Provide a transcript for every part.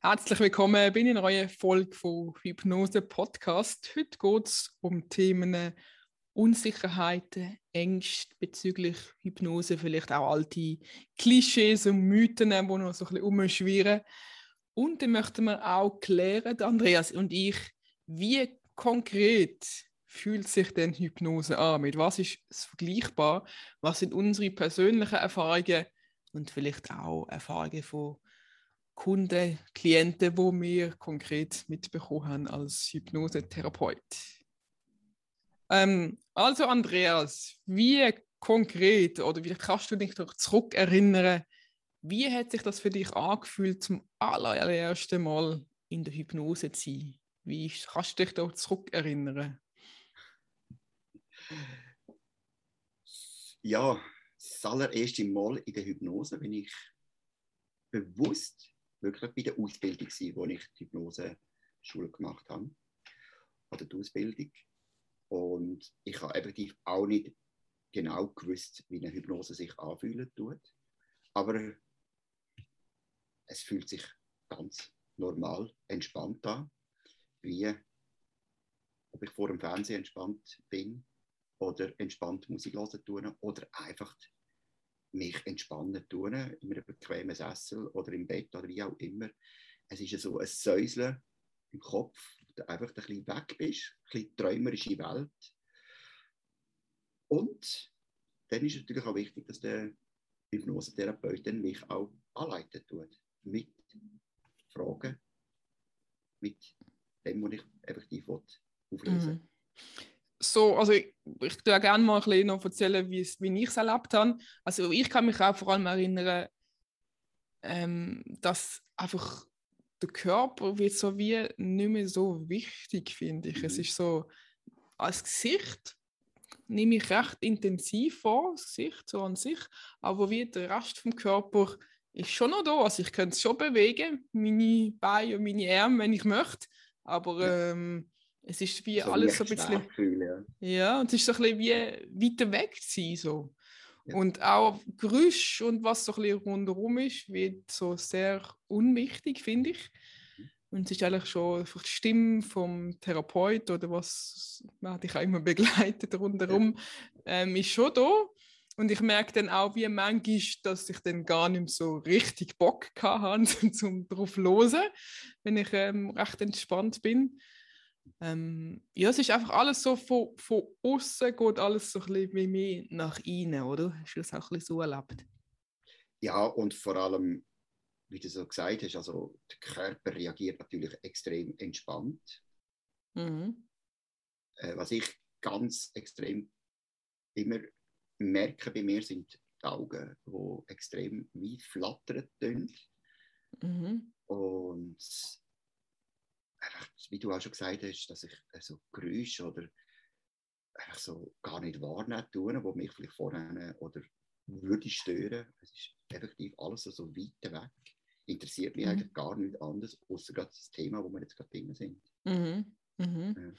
Herzlich willkommen bei einer neuen Folge von Hypnose Podcast. Heute geht es um Themen Unsicherheiten, Ängste bezüglich Hypnose, vielleicht auch alte Klischees und Mythen, die noch so ein bisschen umschwirren. Und dann möchten wir auch klären, Andreas und ich, wie konkret fühlt sich denn Hypnose an? Mit was ist es vergleichbar? Was sind unsere persönlichen Erfahrungen und vielleicht auch Erfahrungen von Kunden, Klienten, wo wir konkret mitbekommen haben als Hypnosetherapeut. Ähm, also Andreas, wie konkret oder wie kannst du dich doch zurückerinnern, wie hat sich das für dich angefühlt, zum allerersten Mal in der Hypnose zu sein? Wie kannst du dich da zurückerinnern? Ja, das allererste Mal in der Hypnose bin ich bewusst wirklich bei der Ausbildung sein, wo ich die Hypnose-Schule gemacht habe. Oder die Ausbildung. Und ich habe effektiv auch nicht genau gewusst, wie eine Hypnose sich anfühlen tut. Aber es fühlt sich ganz normal, entspannt an, wie ob ich vor dem Fernsehen entspannt bin oder entspannt Musik hören tun oder einfach mich entspannen tun, in einem bequemen Sessel oder im Bett oder wie auch immer. Es ist so ein Säuseln im Kopf, wo du einfach ein bisschen weg bist, ein bisschen träumerische Welt. Und dann ist es natürlich auch wichtig, dass der Hypnosetherapeut mich auch anleiten tut. Mit Fragen, mit dem, was ich effektiv auflösen will. Mhm so, also ich, ich tue gerne mal ein bisschen noch erzählen, wie, wie ich es erlebt habe. Also ich kann mich auch vor allem erinnern, ähm, dass einfach der Körper wird so wie nicht mehr so wichtig, finde ich. Mhm. Es ist so, als Gesicht nehme ich recht intensiv vor, das Gesicht so an sich, aber wie der Rest vom Körper ist schon noch da. Also ich könnte es schon bewegen, meine Beine und meine Arme, wenn ich möchte, aber ähm, es ist wie so alles so ein bisschen. Gefühl, ja. ja, und es ist so ein bisschen wie weiter weg zu sein. So. Ja. Und auch Geräusch und was so ein bisschen rundherum ist, wird so sehr unwichtig, finde ich. Mhm. Und es ist eigentlich schon einfach die Stimme vom Therapeut oder was man dich auch immer begleitet rundherum, ja. ähm, ist schon da. Und ich merke dann auch, wie manchmal, dass ich dann gar nicht mehr so richtig Bock hatte, um drauf zu hören, wenn ich ähm, recht entspannt bin. Ähm, ja, es ist einfach alles so von, von außen geht alles so ein bisschen wie mir nach innen, oder? Hast du das auch ein bisschen so erlebt? Ja, und vor allem, wie du so gesagt hast, also der Körper reagiert natürlich extrem entspannt. Mhm. Äh, was ich ganz extrem immer merke bei mir, sind die Augen, die extrem wie flattern Mhm. Und wie du auch schon gesagt hast, dass ich äh, so Geräusche oder einfach so gar nicht wahrnehmen tue, wo mich vielleicht vorher oder würde stören. Es ist effektiv alles so, so weit weg. Interessiert mich mhm. eigentlich gar nicht anders, außer gerade das Thema, wo wir jetzt gerade drin sind. Mhm. Mhm. Ja.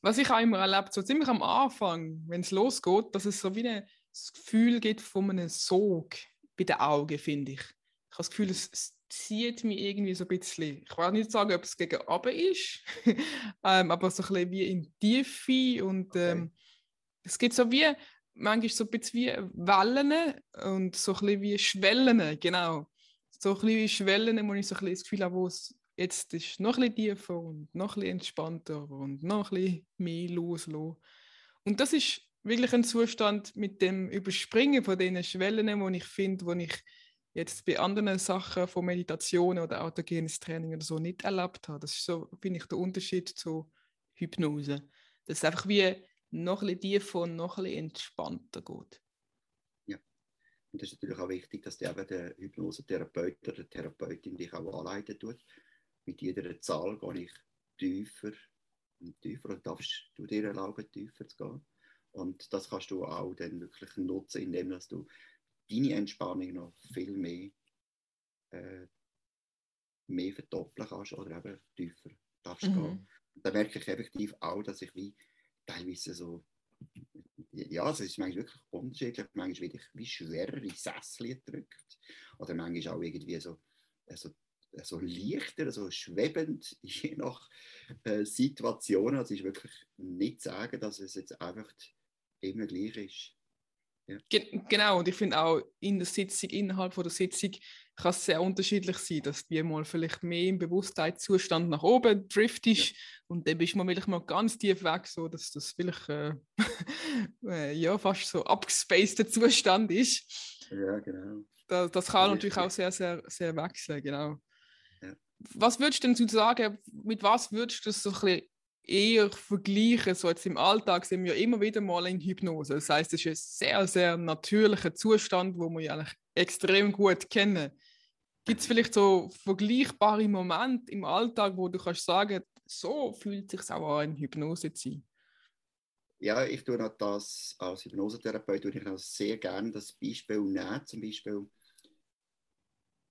Was ich auch immer erlebt, so ziemlich am Anfang, wenn es losgeht, dass es so wie ein Gefühl gibt von einem Sog bei den Augen, finde ich. Ich habe das Gefühl, es, es zieht mich irgendwie so ein bisschen, ich will nicht sagen, ob es gegen oben ist, ähm, aber so ein bisschen wie in die Tiefe und ähm, es gibt so wie, manchmal so ein bisschen wie Wellen und so ein bisschen wie Schwellen, genau. So ein bisschen wie Schwellen, wo ich so ein bisschen das Gefühl habe, wo es jetzt ist noch ein bisschen tiefer und noch ein bisschen entspannter und noch ein bisschen mehr loslassen. Und das ist wirklich ein Zustand mit dem Überspringen von diesen Schwellen, wo ich finde, wo ich jetzt bei anderen Sachen von Meditation oder autogenes Training oder so nicht erlebt habe. Das ist so, finde ich, der Unterschied zu Hypnose. Dass es einfach wie noch ein bisschen tiefer und noch ein bisschen entspannter geht. Ja, und das ist natürlich auch wichtig, dass der, der Hypnosetherapeut oder die Therapeutin dich auch anleiten tut. Mit jeder Zahl gehe ich tiefer und tiefer und darfst du dir erlauben, tiefer zu gehen. Und das kannst du auch dann wirklich nutzen, indem dass du deine Entspannung noch viel mehr, äh, mehr verdoppeln kannst oder eben tiefer darfst mhm. gehen. Da merke ich effektiv auch, dass ich wie teilweise so, ja, es ist manchmal wirklich unterschiedlich, manchmal wie, wie schwerere Sessel drückt oder manchmal auch irgendwie so, also so leichter, so schwebend, je nach äh, Situation. Also es ist wirklich nicht zu sagen, dass es jetzt einfach immer gleich ist. Ja. genau, und ich finde auch in der Sitzung, innerhalb von der Sitzung, kann es sehr unterschiedlich sein, dass die mal vielleicht mehr im Bewusstheitszustand nach oben driftest ja. und dann bist du vielleicht mal ganz tief weg, so dass das vielleicht äh, äh, ja, fast so abgespaceder Zustand ist. Ja, genau. Das, das kann ja, natürlich auch sehr, sehr, sehr wechseln, genau. Was würdest du denn sagen, mit was würdest du das so ein bisschen eher vergleichen? So jetzt im Alltag sind wir immer wieder mal in Hypnose. Das heißt, es ist ein sehr, sehr natürlicher Zustand, wo wir eigentlich extrem gut kennen. Gibt es vielleicht so vergleichbare Momente im Alltag, wo du kannst sagen, so fühlt sich auch an, in Hypnose zu sein? Ja, ich tue das als Hypnosetherapeut tue ich auch sehr gerne das Beispiel nehmen. Zum Beispiel,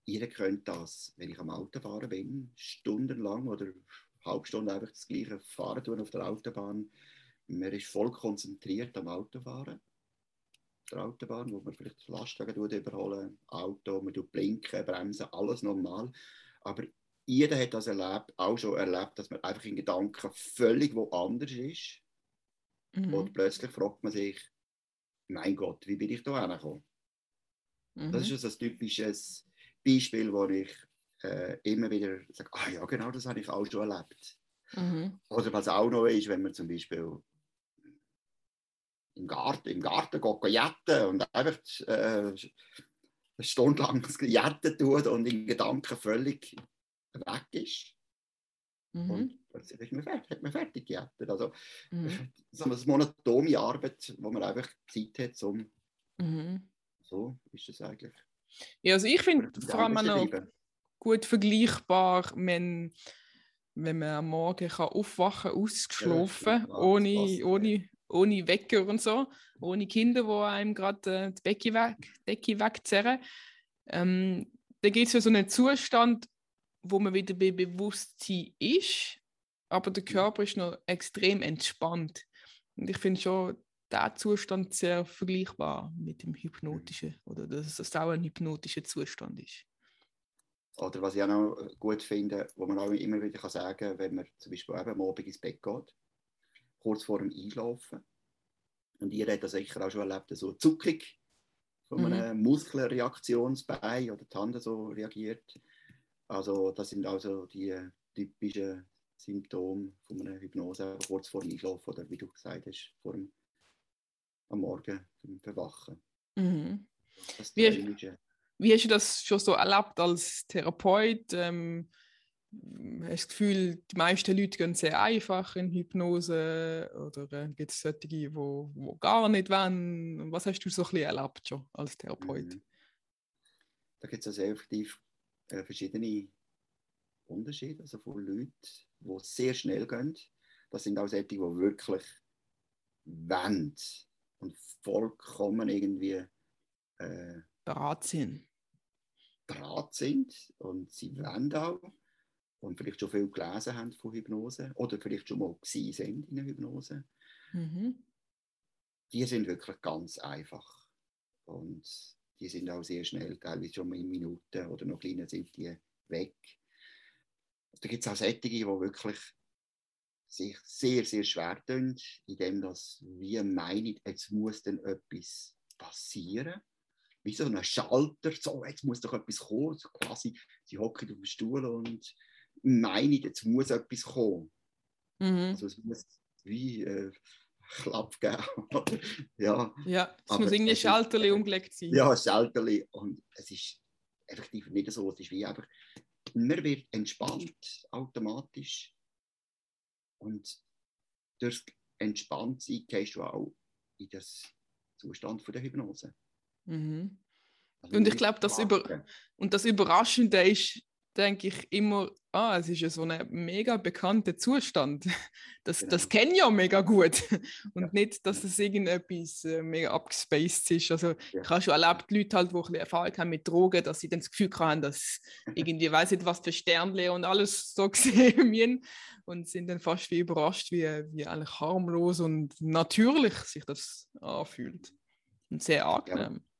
jeder könnte das, wenn ich am Auto fahren bin, stundenlang oder halbe Stunde einfach das gleiche Fahren tun auf der Autobahn. Man ist voll konzentriert am Autofahren der Autobahn, wo man vielleicht Lastwagen überholen, Auto, man tut blinken, bremsen, alles normal. Aber jeder hat das erlebt, auch schon erlebt, dass man einfach in Gedanken völlig woanders ist. Mhm. Und plötzlich fragt man sich, mein Gott, wie bin ich da hergekommen? Mhm. Das ist ein typisches Beispiel, wo ich äh, immer wieder sage, ah ja, genau das habe ich auch schon erlebt. Mhm. Oder was auch noch ist, wenn man zum Beispiel im Garten, im Garten geht jetten und einfach äh, eine Stunde lang jetten tut und in Gedanken völlig weg ist. Mhm. Und plötzlich ist man fertig, hat man fertig gejettet. Also mhm. so eine monotone Arbeit, wo man einfach Zeit hat, um mhm. so ist es eigentlich. Ja, also ich finde vor allem noch gut vergleichbar, wenn, wenn man am Morgen kann aufwachen kann, ausgeschlafen, ja, ohne, ohne ohne Wecker und so, ohne Kinder, die einem gerade äh, die Decke, weg, Decke wegzerren. Ähm, da geht es ja so einen Zustand, wo man wieder bei Bewusstsein ist, aber der Körper ist noch extrem entspannt. Und ich finde schon der Zustand sehr vergleichbar mit dem hypnotischen oder dass es auch ein hypnotischer Zustand ist. Oder was ich auch noch gut finde, wo man auch immer wieder sagen kann, wenn man zum Beispiel eben am Abend ins Bett geht, kurz vor dem Einlaufen. Und ihr habt das sicher auch schon erlebt, so zuckig von einer mhm. Muskelreaktionsbein oder die Hand so reagiert. Also das sind also die typischen Symptome von einer Hypnose kurz vor dem Einschlafen oder wie du gesagt hast, vor dem, am Morgen beim Verwachen. Mhm. Wie, wie, hast du das schon so erlebt als Therapeut? Ähm, hast das Gefühl, die meisten Leute gehen sehr einfach in Hypnose oder äh, gibt es solche, die wo, wo gar nicht wollen? Was hast du so ein bisschen erlebt schon als Therapeut? Mhm. Da gibt es also effektiv äh, verschiedene Unterschiede also von Leuten, die sehr schnell gehen. Das sind auch solche, die wirklich wollen und vollkommen irgendwie äh, bereit sind. Bereit sind und sie wollen auch und vielleicht schon viel gelesen haben von Hypnose oder vielleicht schon mal sind in der Hypnose, mhm. die sind wirklich ganz einfach. Und die sind auch sehr schnell, teilweise schon mal in Minuten oder noch kleiner sind die weg. Da gibt es auch solche, die wirklich sich sehr, sehr schwer tun, indem das wie meinen, jetzt muss dann etwas passieren. Wie so ein Schalter, so, jetzt muss doch etwas kommen. So quasi, sie hocken auf dem Stuhl und meine, jetzt muss etwas kommen. Mhm. Also es muss wie äh, Klapp geben. ja, ja, es muss irgendwie Schalterli umgelegt sein. Ja, Schalterli. Und es ist effektiv nicht so, es ist wie einfach, man wird entspannt automatisch. Und durch entspannt sein gehst du auch in das Zustand von der Hypnose. Mhm. Also und ich glaube, das, über und das Überraschende ist, denke ich immer, ah, es ist ja so ein mega bekannter Zustand. Das, genau. das kenne ich ja mega gut. Und ja. nicht, dass es irgendetwas äh, mega abgespaced ist. Also ja. ich habe schon erlebt, Leute halt, die ein bisschen Erfahrung haben mit Drogen, dass sie dann das Gefühl haben, dass irgendwie, weiß nicht, was für Sternle und alles so gesehen und sind dann fast wie überrascht, wie, wie eigentlich harmlos und natürlich sich das anfühlt. Und sehr angenehm. Ja.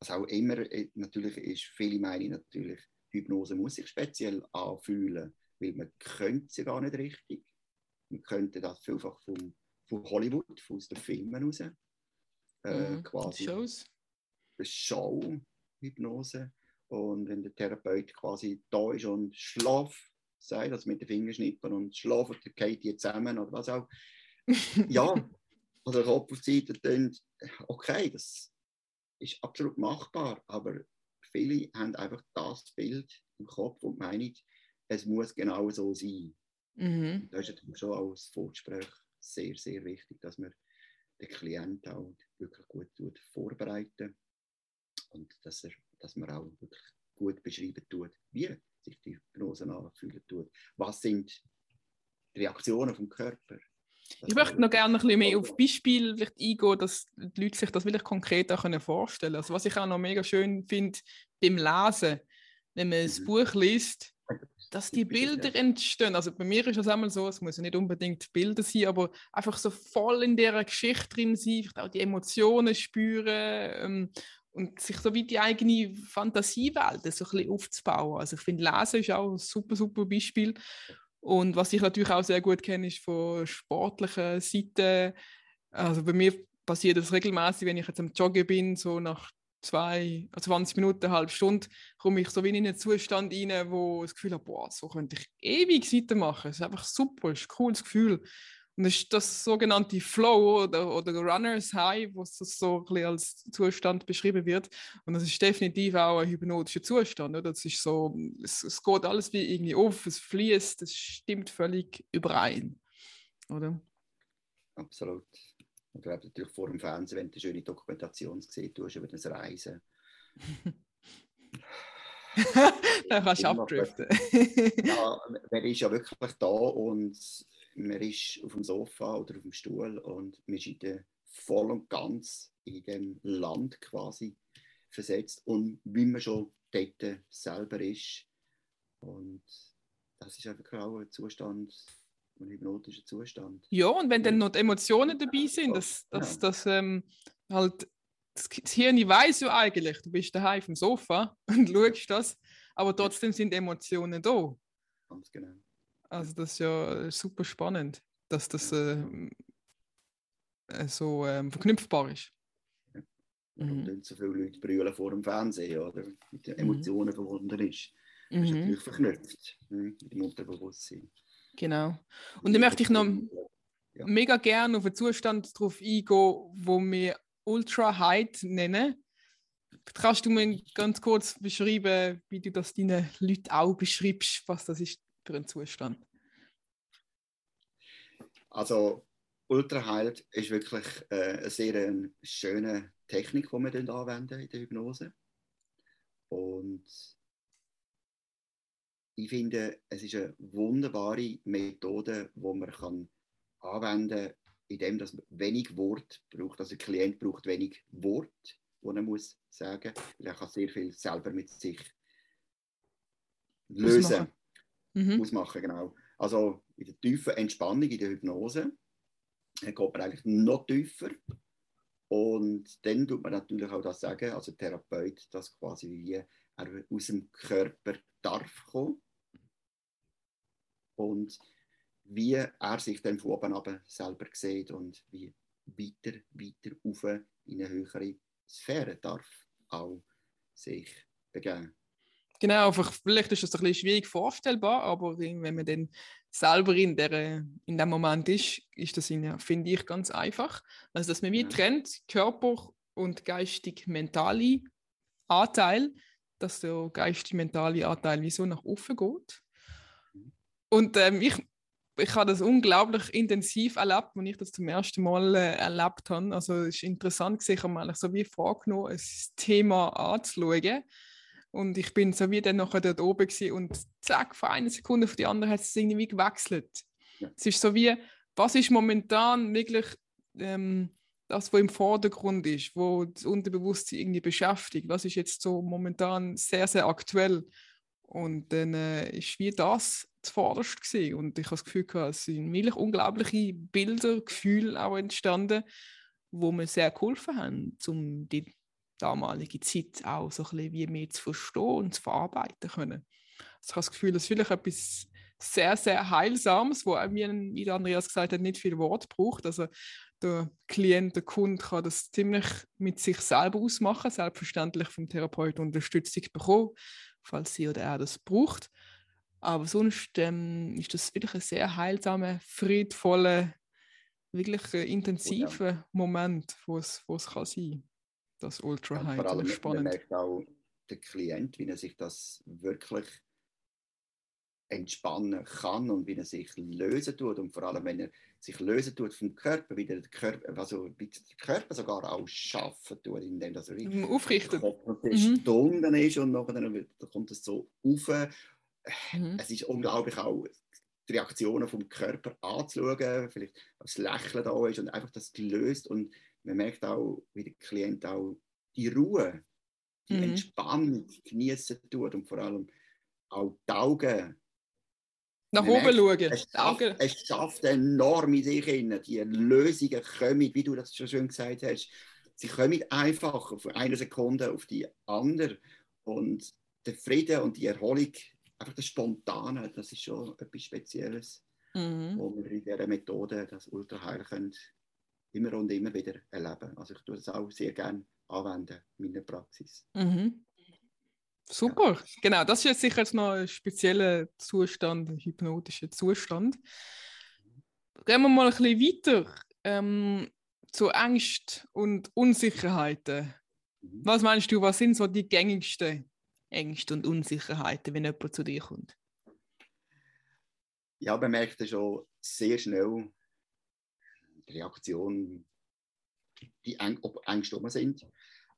Was auch immer äh, natürlich ist, viele meinen natürlich, Hypnose muss sich speziell anfühlen, weil man könnte sie gar nicht richtig. Man könnte das vielfach vom, von Hollywood, aus den Filmen raus. Äh, Mhm, quasi Shows. Show-Hypnose. Und wenn der Therapeut quasi da ist und schlaf, sagt, also mit den Fingerschnippen und schlafen, dann geht die zusammen oder was auch. Ja, also Kopf auf die Seite okay, das ist absolut machbar, aber viele haben einfach das Bild im Kopf und meinen, es muss genau so sein. Mhm. Da ist es schon als Vorgespräch sehr, sehr wichtig, dass man den Klienten auch wirklich gut tut, vorbereiten und dass, er, dass man auch wirklich gut beschreiben tut, wie sich die Hypnose anfühlen tut. Was sind die Reaktionen vom Körper? Ich möchte noch gerne ein bisschen mehr auf Beispiele vielleicht eingehen, dass die Leute sich das wirklich konkret auch können vorstellen können. Also was ich auch noch mega schön finde beim Lesen, wenn man ein Mhm. Buch liest, dass die. Bilder entstehen. Also bei mir ist es einmal so, es muss ja nicht unbedingt Bilder sein, aber einfach so voll in dieser Geschichte drin sein, vielleicht auch die Emotionen spüren ähm, und sich so wie die eigene Fantasiewelt so ein bisschen aufzubauen. Also ich finde, Lesen ist auch ein super, super Beispiel. Und was ich natürlich auch sehr gut kenne, ist von sportlichen Seiten. Also bei mir passiert das regelmäßig, wenn ich jetzt am Joggen bin, so nach zwei, also 20 Minuten, eine halbe Stunde, komme ich so wie in einen Zustand rein, wo ich das Gefühl habe, boah, so könnte ich ewig weitermachen. Es ist einfach super, es ist ein cooles Gefühl. Und das ist das sogenannte Flow oder, oder Runners High, was das so ein bisschen als Zustand beschrieben wird. Und das ist definitiv auch ein hypnotischer Zustand. Oder? Das ist so, es, es geht alles wie irgendwie auf, es fließt, es stimmt völlig überein. Oder? Absolut. Und hast natürlich vor dem Fernsehen, wenn du eine schöne Dokumentation gesehen hast über das Reisen. Dann kannst du abdriften. Ja, man ist ja wirklich da und man ist auf dem Sofa oder auf dem Stuhl und man ist der, voll und ganz in dem Land quasi versetzt und wie man schon dort selber ist. Und das ist einfach auch ein Zustand, ein hypnotischer Zustand. Ja, und wenn dann noch Emotionen dabei sind, dass, dass, dass ähm, halt das das Hirn weiß ja eigentlich, du bist daheim auf dem Sofa und schaust das, aber trotzdem sind Emotionen da. Ganz genau. Also das ist ja äh, super spannend, dass das ähm, äh, so ähm, verknüpfbar ist. Warum Mhm. so viele Leute brüllen vor dem Fernsehen oder mit den Mhm. Emotionen verbunden ist? Das ist Mhm, natürlich verknüpft mhm, mit dem Unterbewusstsein. genau. Und dann möchte ich noch Ja. mega gerne auf einen Zustand drauf eingehen, wo wir Ultra Height nennen. Kannst du mir ganz kurz beschreiben, wie du das deinen Leuten auch beschreibst, was das ist ein Zustand? Also Ultraheil ist wirklich äh, eine sehr äh, schöne Technik, die wir dann anwenden in der Hypnose. Und ich finde, es ist eine wunderbare Methode, die man kann anwenden kann, indem dass man wenig Wort braucht. Also der Klient braucht wenig Wort, die er muss sagen. Weil er kann sehr viel selber mit sich lösen. Mhm. ausmachen, genau. Also in der tiefen Entspannung, in der Hypnose, geht man eigentlich noch tiefer. Und dann tut man natürlich auch das sagen, also der Therapeut, dass quasi wie er aus dem Körper darf kommen. Und wie er sich dann von oben ab selber sieht und wie weiter, weiter auf in eine höhere Sphäre darf auch sich begeben. Genau, einfach, vielleicht ist das ein bisschen schwierig vorstellbar, aber wenn man dann selber in, der, in dem Moment ist, ist das, in- finde ich, ganz einfach. Also, dass man wie Ja. trennt, Körper und geistig-mentale Anteil, dass der geistig-mentale Anteil wie so nach oben geht. Mhm. Und ähm, ich, ich habe das unglaublich intensiv erlebt, als ich das zum ersten Mal äh, erlebt habe. Also es ist interessant, sich einmal so wie vorgenommen, ein Thema anzuschauen. Und ich bin so wie dann nachher dort oben gewesen und zack, von einer Sekunde auf die andere hat es irgendwie gewechselt. Ja. Es ist so wie, was ist momentan wirklich ähm, das, was im Vordergrund ist, wo das Unterbewusstsein irgendwie beschäftigt. Was ist jetzt so momentan sehr, sehr aktuell? Und dann äh, ist wie das zuvorderst gewesen. Und ich habe das Gefühl, gehabt, es sind wirklich unglaubliche Bilder, Gefühle auch entstanden, wo mir sehr geholfen haben, um die damalige Zeit auch so ein bisschen wie mehr zu verstehen und zu verarbeiten können. Also ich habe das Gefühl, das ist vielleicht etwas sehr, sehr Heilsames, wo mir, wie Andreas gesagt hat, nicht viel Wort braucht. Also der Klient, der Kunde kann das ziemlich mit sich selber ausmachen, selbstverständlich vom Therapeuten Unterstützung bekommen, falls sie oder er das braucht. Aber sonst ähm, ist das wirklich ein sehr heilsamer, friedvoller, wirklich intensiver ja. Moment, wo es, wo es kann sein das Ultra High. Vor allem, spannend. man merkt auch der Klient, wie er sich das wirklich entspannen kann und wie er sich lösen tut und vor allem, wenn er sich lösen tut vom Körper, wie der Körper, also der Körper sogar auch schaffen tut, indem er richtig aufrichtet. Mhm. Stunden ist und nachher kommt es so auf. Mhm. Es ist unglaublich auch die Reaktionen vom Körper anzuschauen, vielleicht das Lächeln da ist und einfach das gelöst und man merkt auch, wie der Klient auch die Ruhe, die mhm. Entspannung genießen tut und vor allem auch die Augen nach oben merkt, schauen. Es schafft, es schafft enorm in sich hin. Die Lösungen kommen, wie du das schon schön gesagt hast, sie kommen einfach von einer Sekunde auf die andere. Und der Frieden und die Erholung, einfach das Spontane, das ist schon etwas Spezielles, mhm. wo wir in dieser Methode, das Ultraheil, können immer und immer wieder erleben. Also ich tue das auch sehr gerne anwenden in meiner Praxis. Mhm. Super, ja. genau. Das ist jetzt sicher jetzt noch ein spezieller Zustand, ein hypnotischer Zustand. Gehen wir mal ein bisschen weiter ähm, zu Ängsten und Unsicherheiten. Mhm. Was meinst du, was sind so die gängigsten Ängste und Unsicherheiten, wenn jemand zu dir kommt? Ja, man merkt schon sehr schnell die Reaktion, die ob Ängste um sind.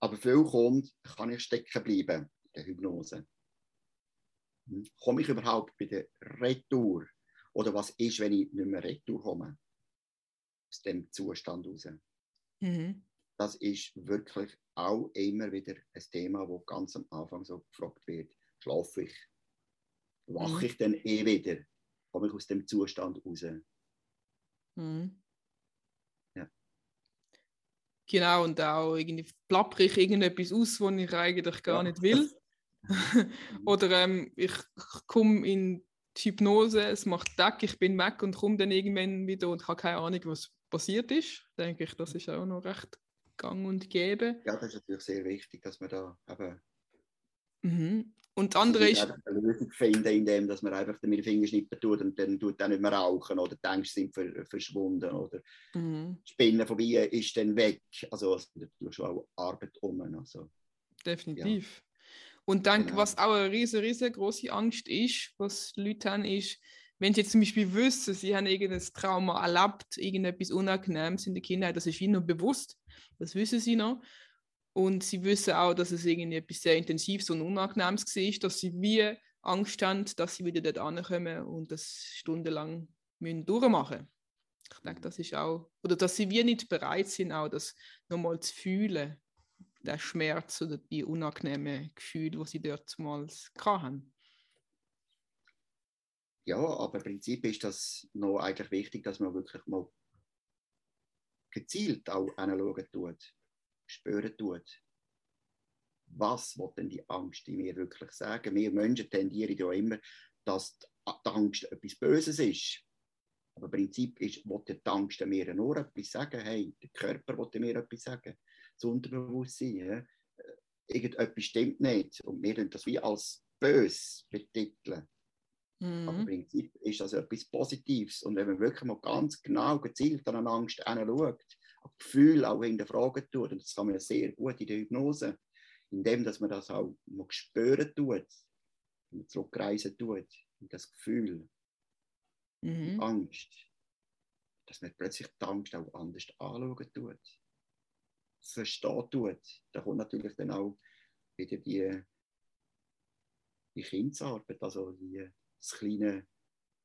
Aber viel kommt, kann ich stecken bleiben der Hypnose. Hm? Komme ich überhaupt bei der Retour? Oder was ist, wenn ich nicht mehr Retour komme? Aus dem Zustand raus. Mhm. Das ist wirklich auch immer wieder ein Thema, wo ganz am Anfang so gefragt wird: Schlafe ich? Wache mhm. ich denn eh wieder? Komme ich aus dem Zustand raus? Mhm. Genau, und auch irgendwie plappere ich irgendetwas aus, was ich eigentlich gar ja. nicht will. Oder ähm, ich komme in die Hypnose, es macht Deck, ich bin weg und komme dann irgendwann wieder und habe keine Ahnung, was passiert ist. Denke ich, das ist auch noch recht gang und gäbe. Ja, das ist natürlich sehr wichtig, dass man da eben. Mhm. Und das andere ist. eine Lösung finden, indem dass man einfach mit den Fingerschnippen tut und dann tut er nicht mehr rauchen oder die Ängste sind verschwunden oder mhm. Spinnen vorbei ist dann weg. Also, es ist schon auch Arbeit um. Also, Definitiv. Ja. Und dann, genau. was auch eine riesige, riesengroße Angst ist, was die Leute haben, ist, wenn sie jetzt zum Beispiel wissen, sie haben irgendein Trauma erlebt, irgendetwas Unangenehmes in der Kindheit, das ist ihnen noch bewusst, das wissen sie noch. Und sie wissen auch, dass es irgendwie etwas sehr Intensives und Unangenehmes war, dass sie wie Angst haben, dass sie wieder dort ankommen und das stundenlang müssen durchmachen Ich denke, das ist auch, oder dass sie wie nicht bereit sind, auch das nochmal zu fühlen der Schmerz oder die unangenehmen Gefühle, die sie dort mal hatten. Ja, aber im Prinzip ist das noch eigentlich wichtig, dass man wirklich mal gezielt auch anschauen tut, spüren tut. Was will denn die Angst in mir wirklich sagen? Wir Menschen tendieren ja immer, dass die Angst etwas Böses ist. Aber im Prinzip ist, will die Angst mir nur etwas sagen. Hey, der Körper will mir etwas sagen das Unterbewusstsein. Ja? Äh, irgendetwas stimmt nicht und wir das wie als bös betiteln. Mhm. Aber im Prinzip ist das etwas Positives. Und wenn man wirklich mal ganz genau gezielt an eine Angst schaut, ein Gefühl auch hinterfragen tut, und das kann man sehr gut in der Hypnose, indem dass man das auch mal spüren tut, und zurückreisen tut, in das Gefühl, mhm. Angst, dass man plötzlich die Angst auch anders anschauen tut verstehen tut, da kommt natürlich dann auch wieder die, die Kindsarbeit, also die, das kleine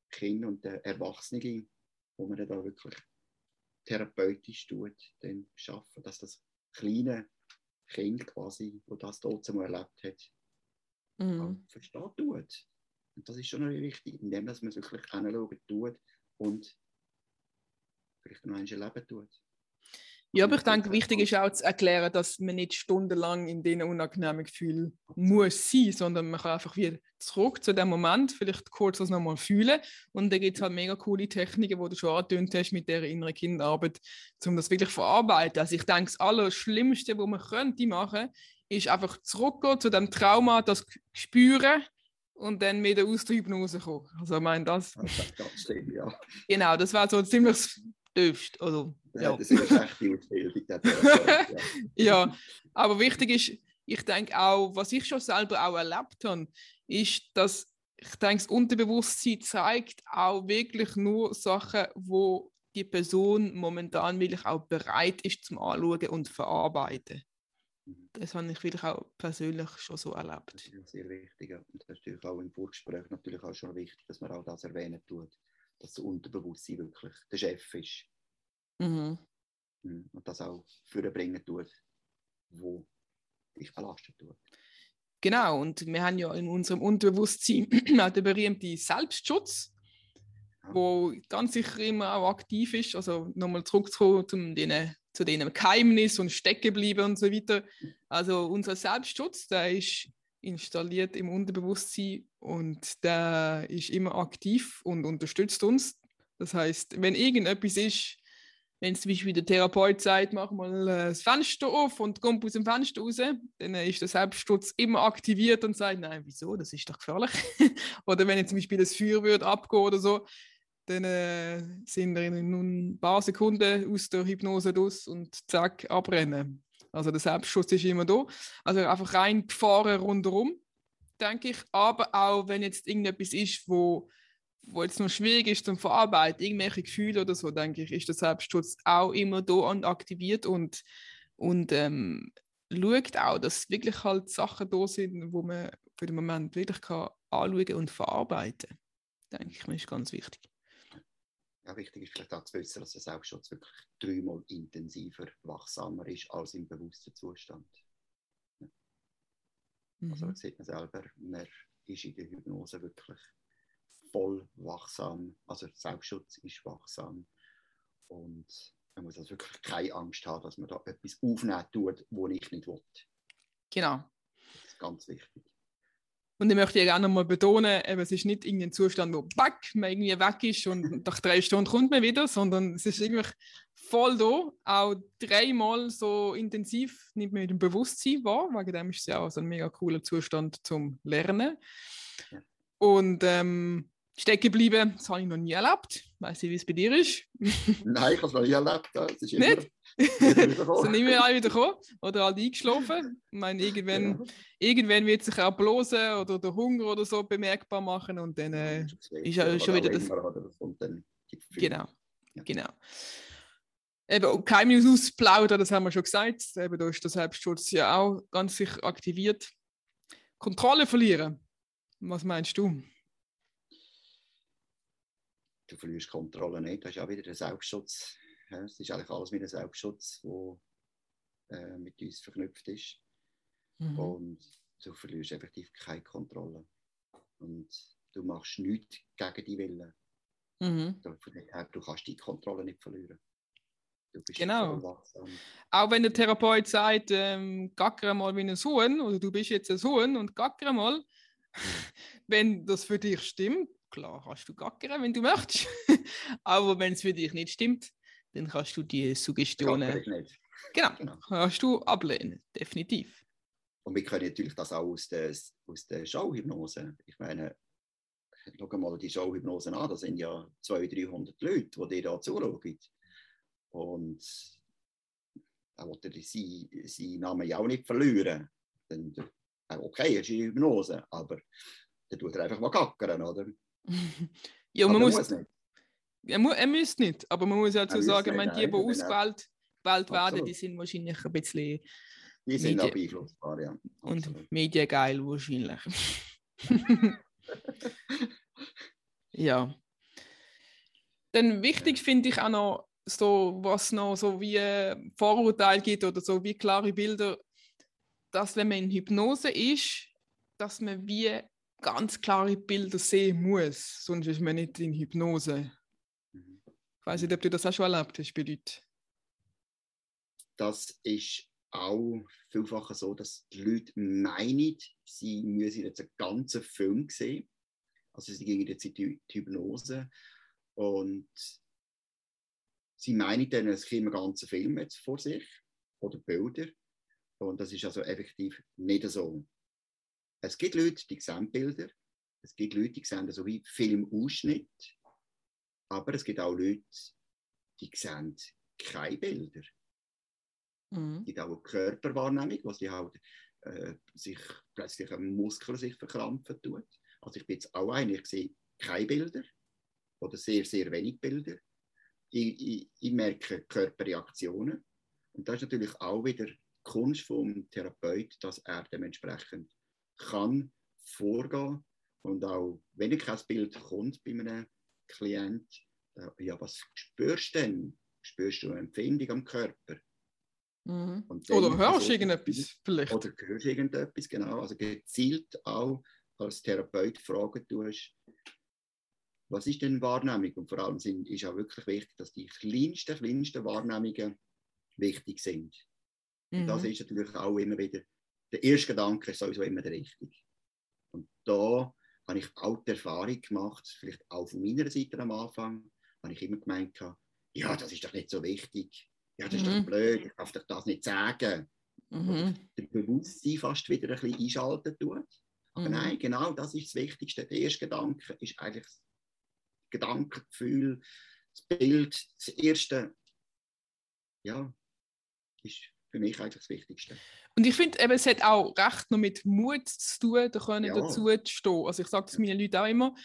Kind und der Erwachsene, wo man dann da wirklich therapeutisch tut, dann schaffen, dass das kleine Kind quasi, wo das dort mal erlebt hat, mhm. verstehen tut. Und das ist schon wichtig, indem dass man es wirklich anschauen tut und vielleicht noch ein Leben tut. Ja, aber ich denke, wichtig ist auch zu erklären, dass man nicht stundenlang in diesen unangenehmen Gefühlen muss sein, sondern man kann einfach wieder zurück zu dem Moment, vielleicht kurz das nochmal fühlen. Und da gibt es halt mega coole Techniken, die du schon angetönt hast mit der inneren Kinderarbeit, um das wirklich zu verarbeiten. Also ich denke, das Allerschlimmste, was man könnte machen, ist einfach zurückgehen zu dem Trauma, das spüren und dann wieder aus der Hypnose kommen. Also ich meine, das... Das ist ganz schlimm, ja. Genau, das war so ziemlich dürft. Also, ja. Das ist echt die Ausbildung. ja. ja, aber wichtig ist, ich denke auch, was ich schon selber auch erlebt habe, ist, dass ich denke, das Unterbewusstsein zeigt auch wirklich nur Sachen, wo die Person momentan wirklich auch bereit ist zum Anschauen und Verarbeiten. Mhm. Das habe ich wirklich auch persönlich schon so erlebt. Das ist sehr wichtig. Und das ist natürlich auch im Vorgespräch natürlich auch schon wichtig, dass man auch das erwähnen tut dass das Unterbewusstsein wirklich der Chef ist. Mhm. mhm. Und das auch vorbringen tut, wo dich belastet tut. Genau, und wir haben ja in unserem Unterbewusstsein auch den berühmten Selbstschutz, ja. wo ganz sicher immer auch aktiv ist. Also nochmal zurückzukommen zu den, zu den Geheimnis und Steckenbleiben und so weiter. Also unser Selbstschutz, der ist installiert im Unterbewusstsein und der ist immer aktiv und unterstützt uns. Das heißt, wenn irgendetwas ist, wenn es zum Beispiel der Therapeut sagt, mach mal äh, das Fenster auf und kommt aus dem Fenster raus, dann ist der Selbstschutz immer aktiviert und sagt, nein, wieso, das ist doch gefährlich. oder wenn jetzt zum Beispiel das Feuer wird abgehen oder so, dann äh, sind wir in ein paar Sekunden aus der Hypnose raus und zack, abrennen. Also der Selbstschutz ist immer da. Also einfach rein gefahren rundherum, denke ich. Aber auch wenn jetzt irgendetwas ist, wo, wo jetzt noch schwierig ist zum Verarbeiten, irgendwelche Gefühle oder so, denke ich, ist der Selbstschutz auch immer da und aktiviert und, und ähm, schaut auch, dass wirklich halt Sachen da sind, wo man für den Moment wirklich kann anschauen und verarbeiten kann. Denke ich, mir ist ganz wichtig ja, wichtig ist vielleicht auch zu wissen, dass der Selbstschutz wirklich dreimal intensiver, wachsamer ist als im bewussten Zustand. Ja. Mhm. Also das sieht man selber, man ist in der Hypnose wirklich voll wachsam, also Selbstschutz ist wachsam und man muss also wirklich keine Angst haben, dass man da etwas aufnehmen tut, wo ich nicht will. Genau. Das ist ganz wichtig. Und ich möchte ja gerne mal betonen, eben, es ist nicht irgendein Zustand, wo back, man irgendwie weg ist und nach drei Stunden kommt man wieder, sondern es ist irgendwie voll da, auch dreimal so intensiv nimmt man mit dem Bewusstsein wahr, wegen dem ist es ja auch so ein mega cooler Zustand zum Lernen. Und ähm, stecken bleiben, das habe ich noch nie erlebt. Weiß nicht, wie es bei dir ist. Nein, ich habe es noch nie erlebt. Das ist immer, nicht? sind mehr alle wieder gekommen oder alle eingeschlafen. Ich meine, irgendwann, ja. irgendwann wird sich auch bloßen oder der Hunger oder so bemerkbar machen und dann äh, ist ja schon wieder das. Genau, ja. genau. Eben, Geheimnis ausplaudern, das haben wir schon gesagt. Eben, da ist der Selbstschutz ja auch ganz sicher aktiviert. Kontrolle verlieren. Was meinst du? Du verlierst Kontrolle nicht, das ist auch wieder der Selbstschutz es ist eigentlich alles wie ein Selbstschutz, der äh, mit uns verknüpft ist. Mhm. Und du verlierst effektiv keine Kontrolle. Und du machst nichts gegen die Willen. Mhm. Du, du kannst die Kontrolle nicht verlieren. genau. Auch wenn der Therapeut sagt, ähm, gackere mal wie ein Huhn, oder du bist jetzt ein Huhn und gackere mal, wenn das für dich stimmt, klar kannst du gackern, wenn du möchtest. Aber wenn es für dich nicht stimmt, dann kannst du die Suggestionen. Genau, genau, kannst du ablehnen, definitiv. Und wir können natürlich das auch aus der, aus der Showhypnose. Ich meine, schau mal die Showhypnose an, da sind ja 200, 300 Leute, die dir da zuschauen. Und wollte er seinen Namen ja auch nicht verlieren. Dann, okay, es ist eine Hypnose, aber dann tut er einfach mal kackern, oder? Ja, man muss, muss nicht. Er, mu er müsste nicht, aber man muss ja dazu sagen, nicht, die, die ausgewählt gewählt werden, die sind wahrscheinlich ein bisschen. Die sind auch beeinflussbar, ja. Und mediengeil wahrscheinlich. ja. Dann wichtig finde ich auch noch, so, was noch so wie Vorurteile gibt oder so wie klare Bilder, dass wenn man in Hypnose ist, dass man wie ganz klare Bilder sehen muss, sonst ist man nicht in Hypnose weiß nicht, ob du das auch schon erlebt hast bei Leuten. das ist auch vielfach so, dass die Leute meinen, sie müssen jetzt einen ganzen Film sehen. Also sie gehen jetzt in die Hypnose und sie meinen dann, es käme ein ganzer Film jetzt vor sich oder Bilder. Und das ist also effektiv nicht so. Es gibt Leute, die sehen Bilder. Es gibt Leute, die sehen so wie Filmausschnitt. Aber es gibt auch Leute, die sehen keine Bilder. Mhm. Es gibt auch eine Körperwahrnehmung, wo sie halt äh, sich plötzlich ein Muskel sich verkrampfen tut. Also ich bin jetzt auch einer, ich sehe keine Bilder oder sehr, sehr wenig Bilder. Ich, ich, ich merke Körperreaktionen. Und das ist natürlich auch wieder Kunst vom Therapeut, dass er dementsprechend kann vorgehen und auch wenn ich kein Bild kommt bei einem Klient, äh, ja, was spürst du denn? Spürst du eine Empfindung am Körper? Mhm. Oder hörst du irgendetwas vielleicht? Oder hörst du irgendetwas, genau. Also gezielt auch als Therapeut fragen tust, was ist denn Wahrnehmung? Und vor allem sind, ist auch wirklich wichtig, dass die kleinsten, kleinsten Wahrnehmungen wichtig sind. Mhm. Und das mhm. ist natürlich auch immer wieder, der erste Gedanke ist sowieso immer der richtige. Und da habe ich auch die Erfahrung gemacht, vielleicht auch von meiner Seite am Anfang, habe ich immer gemeint, ja, das ist doch nicht so wichtig. Ja, das ist mhm. doch blöd, ich darf doch das nicht sagen. Mhm. Der Bewusstsein fast wieder ein bisschen einschalten tut. Aber mhm. nein, genau das ist das Wichtigste. Der erste Gedanke ist eigentlich das Gedankengefühl, das Bild, das erste, ja, ist für mich eigentlich das Wichtigste. Und ich finde, es hat auch recht noch mit Mut zu tun, da können ja. dazu zu stehen. Also ich sage es meinen Leuten auch immer,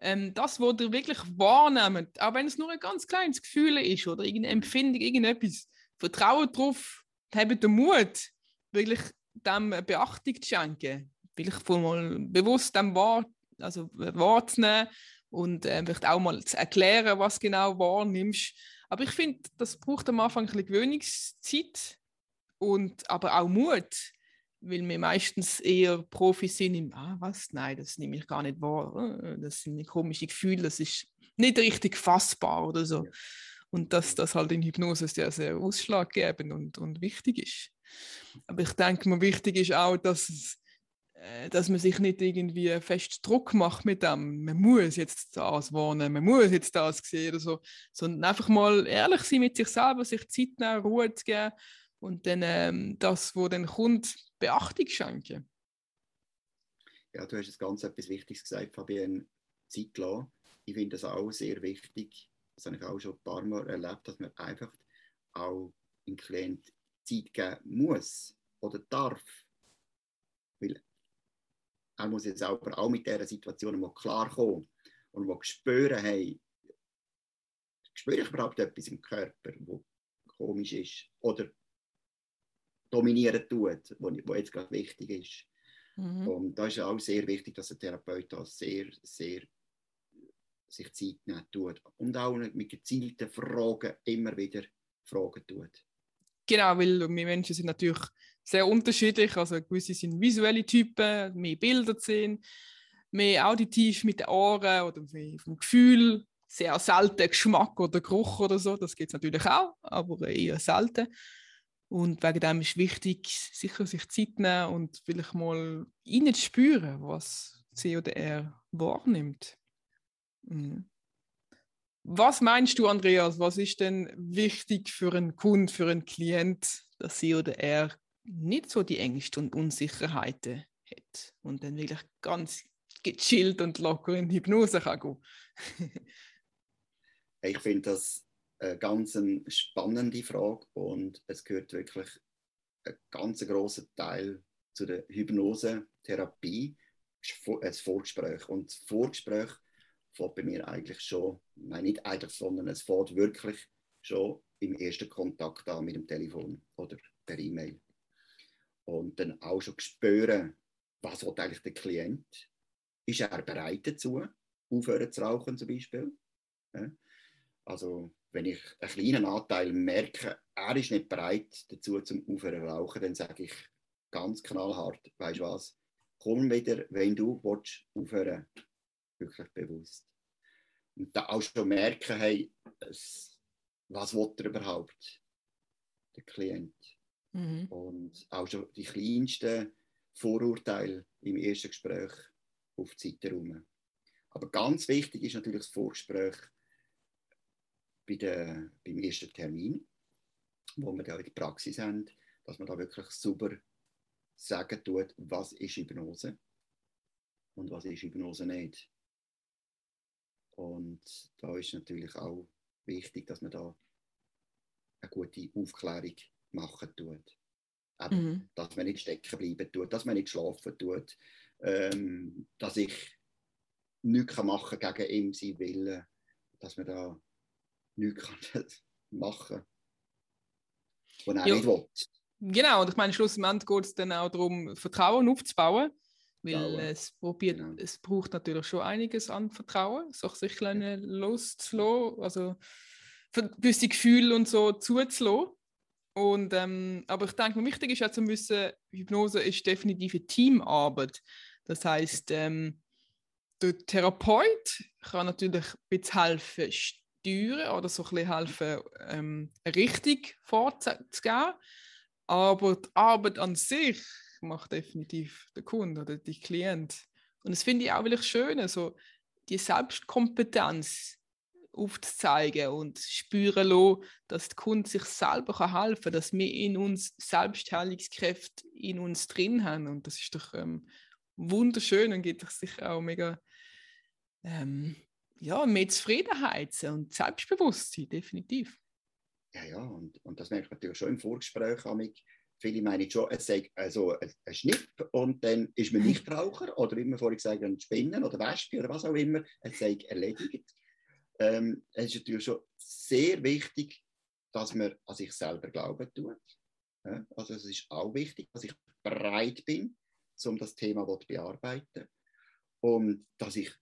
ähm, das, was ihr wirklich wahrnehmt, auch wenn es nur ein ganz kleines Gefühl ist oder irgendeine Empfindung, irgendetwas, vertraut darauf, habt den Mut, wirklich dem Beachtung zu schenken. Vielleicht mal bewusst dem Wort, also wahrzunehmen und äh, vielleicht auch mal zu erklären, was genau wahrnimmst. Aber ich finde, das braucht am Anfang ein bisschen Gewöhnungszeit und aber auch Mut, weil wir meistens eher Profis sind im, ah, was, nein, das nehme ich gar nicht wahr, äh, das sind komische Gefühle, das ist nicht richtig fassbar oder so. Und dass das halt in Hypnose sehr, sehr ausschlaggebend und, und wichtig ist. Aber ich denke mal, wichtig ist auch, dass, es, äh, dass man sich nicht irgendwie fest Druck macht mit dem, man muss jetzt das wohnen, man muss jetzt das sehen oder so, sondern einfach mal ehrlich sein mit sich selber, sich Zeit nehmen, Ruhe zu geben und dann ähm, das, wo dann kommt, Beachtung schenken. Ja, du hast jetzt ganz etwas Wichtiges gesagt, Fabian, Zeit lassen. Ich finde das auch sehr wichtig. Das habe ich auch schon ein paar Mal erlebt, dass man einfach auch dem Klient Zeit geben muss oder darf. Weil er muss jetzt aber auch mit dieser Situation mal klarkommen und mal spüren, hey, spüre ich überhaupt etwas im Körper, wo komisch ist? Oder dominieren tut, was jetzt gerade wichtig ist. Mhm. Und da ist auch sehr wichtig, dass der Therapeut da sehr, sehr sich Zeit nehmen tut und auch mit gezielten Fragen immer wieder Fragen tut. Genau, weil wir Menschen sind natürlich sehr unterschiedlich. Also gewisse sind visuelle Typen, mehr Bilder sehen, mehr auditiv mit den Ohren oder vom Gefühl, sehr selten Geschmack oder Geruch oder so. Das geht es natürlich auch, aber eher selten. Und wegen dem ist wichtig, sicher sich Zeit nehmen und vielleicht mal spüren, was sie oder er wahrnimmt. Mhm. Was meinst du, Andreas? Was ist denn wichtig für einen Kunden, für einen Klient, dass sie oder er nicht so die Ängste und Unsicherheiten hat und dann wirklich ganz gechillt und locker in Hypnose kann gehen? ich finde das eine ganz spannende Frage und es gehört wirklich ein ganz großer Teil zu der Hypnosetherapie, ein Vorgespräch. Und das Vorgespräch fängt bei mir eigentlich schon, nein, nicht eigentlich, sondern es fängt wirklich schon im ersten Kontakt an mit dem Telefon oder per E-Mail. Und dann auch schon spüren, was will eigentlich der Klient? Ist er bereit dazu, aufhören zu rauchen zum Beispiel? Also wenn ich einen kleinen Anteil merke, er ist nicht bereit dazu zum Aufhören zu rauchen, dann sage ich ganz knallhart, weißt du was, komm wieder, wenn du willst, aufhören wirklich bewusst. Und da auch schon merken, hey, es, was will er überhaupt? den Klient. Mhm. Und auch schon die kleinsten Vorurteile im ersten Gespräch auf die Seite rum. Aber ganz wichtig ist natürlich das Vorgespräch bei der, beim ersten Termin, wo wir da in der Praxis haben, dass man da wirklich super sagen tut, was ist Hypnose und was ist Hypnose nicht. Und da ist natürlich auch wichtig, dass man da eine gute Aufklärung machen tut. Eben, mhm. Dass man nicht stecken bleiben tut, dass man nicht schlafen tut, ähm, dass ich nichts machen kann gegen ihm sein Willen, dass man da nichts kann machen kann, was er nicht will. Genau, und ich meine, schlussendlich geht es dann auch darum, Vertrauen aufzubauen, weil es, probiert, genau. es braucht natürlich schon einiges an Vertrauen, sich ein loszulassen, also gewisse Gefühle und so zuzulassen. Und, ähm, aber ich denke, wichtig ist ja zu wissen, Hypnose ist definitiv eine Teamarbeit. Das heißt, ähm, der Therapeut kann natürlich ein bisschen helfen, steuern oder so ein bisschen helfen, ähm, eine Richtung vorzugeben. Aber die Arbeit an sich macht definitiv der Kunde oder der Klient. Und das finde ich auch wirklich schön, also die Selbstkompetenz aufzuzeigen und spüren lassen, dass der Kunde sich selber helfen kann, dass wir in uns Selbstheilungskräfte in uns drin haben. Und das ist doch ähm, wunderschön und gibt sicher auch mega ähm, ja, mehr Zufriedenheit und Selbstbewusstsein, definitiv. Ja, ja, und, und das merkt man natürlich schon im Vorgespräch. Amig. Viele meinen schon, es sei also ein Schnipp und dann ist man nicht Raucher oder wie wir vorhin gesagt haben, Spinnen oder Wespe oder was auch immer, es sei erledigt. Ähm, es ist natürlich schon sehr wichtig, dass man an sich selber glauben tut. Ja, also es ist auch wichtig, dass ich bereit bin, um das Thema zu bearbeiten und dass ich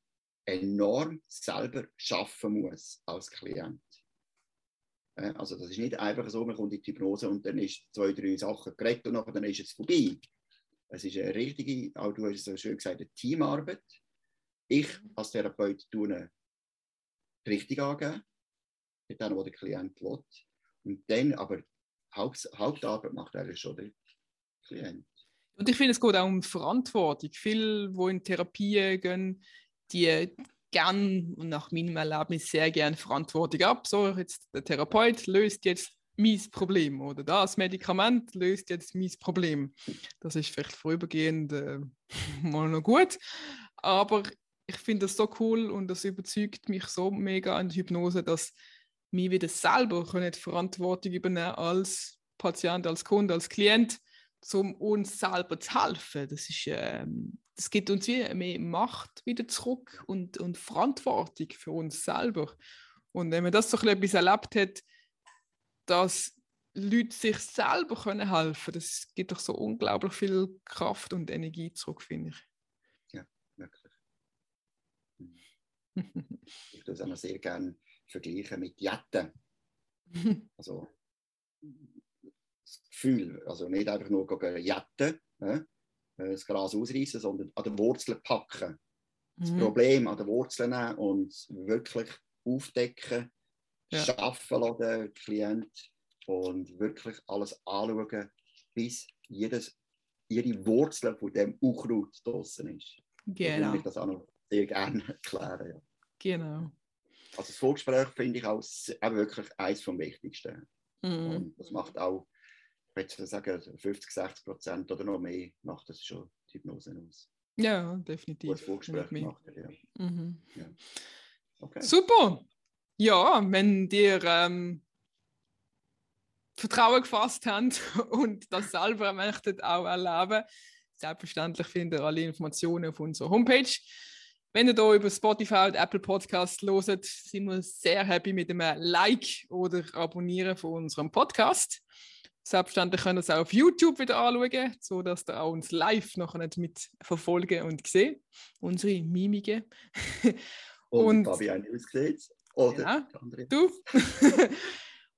enorm selber schaffen muss als Klient. Also das ist nicht einfach so, man kommt in die Hypnose und dann ist zwei, drei Sachen geredet und dann ist es vorbei. Es ist eine richtige, auch du hast es so schön gesagt, eine Teamarbeit. Ich als Therapeut tue richtig angeben, mit dem, der Klient will. Und dann, aber Haupt, Hauptarbeit macht eigentlich schon der Klient. Und ich finde, es geht auch um Verantwortung. Viele, die in Therapie gehen, die gern und nach meinem Erlebnis sehr gern Verantwortung ab. So, jetzt der Therapeut löst jetzt mein Problem oder das Medikament löst jetzt mein Problem. Das ist vielleicht vorübergehend äh, mal noch gut, aber ich finde das so cool und das überzeugt mich so mega an der Hypnose, dass wir wieder selber können Verantwortung übernehmen als Patient, als Kunde, als Klient, um uns selber zu helfen. Das ist ähm, das gibt uns wie mehr Macht wieder zurück und, und Verantwortung für uns selber. Und wenn man das so etwas erlebt hat, dass Leute sich selber können helfen können, das gibt doch so unglaublich viel Kraft und Energie zurück, finde ich. Ja, wirklich. ich würde das auch sehr gerne vergleichen mit Jetten. Also das Gefühl, also nicht einfach nur jetten, äh, das Gras ausreißen, sondern an den Wurzeln packen. Das mhm. Problem an den Wurzeln nehmen und wirklich aufdecken, ja. schaffen lassen, den Klient und wirklich alles anschauen, bis jedes, jede Wurzel von dem Unkraut draußen ist. Genau. Ich das auch noch sehr gerne erklären. Ja. Genau. Also das Vorgespräch finde ich auch, auch wirklich eines vom Wichtigsten. Mhm. Und das macht auch ich würde sagen, 50, 60 Prozent oder noch mehr macht das schon die Hypnose aus. Ja, definitiv. Gut Vorgespräch macht er, ja. Mhm. ja. Okay. Super! Ja, wenn dir ähm, Vertrauen gefasst habt und das selber möchtet auch erleben, selbstverständlich findet ihr alle Informationen auf unserer Homepage. Wenn ihr hier über Spotify und Apple Podcast loset, sind wir sehr happy mit einem Like oder Abonnieren von unserem Podcast. Selbstverständlich könnt ihr es auch auf YouTube wieder anschauen, sodass ihr auch uns live noch nicht mit verfolgen und sehen. Unsere Mimiken. und, und Fabian ausgesehen. Oder ja, du.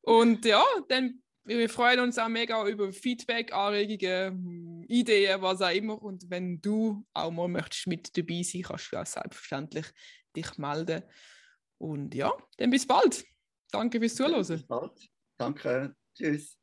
und ja, dann wir freuen uns auch mega über Feedback, Anregungen, Ideen, was auch immer. Und wenn du auch mal möchtest mit dabei sein, kannst du auch selbstverständlich dich melden. Und ja, dann bis bald. Danke fürs Zuhören. Bis bald. Danke. Tschüss.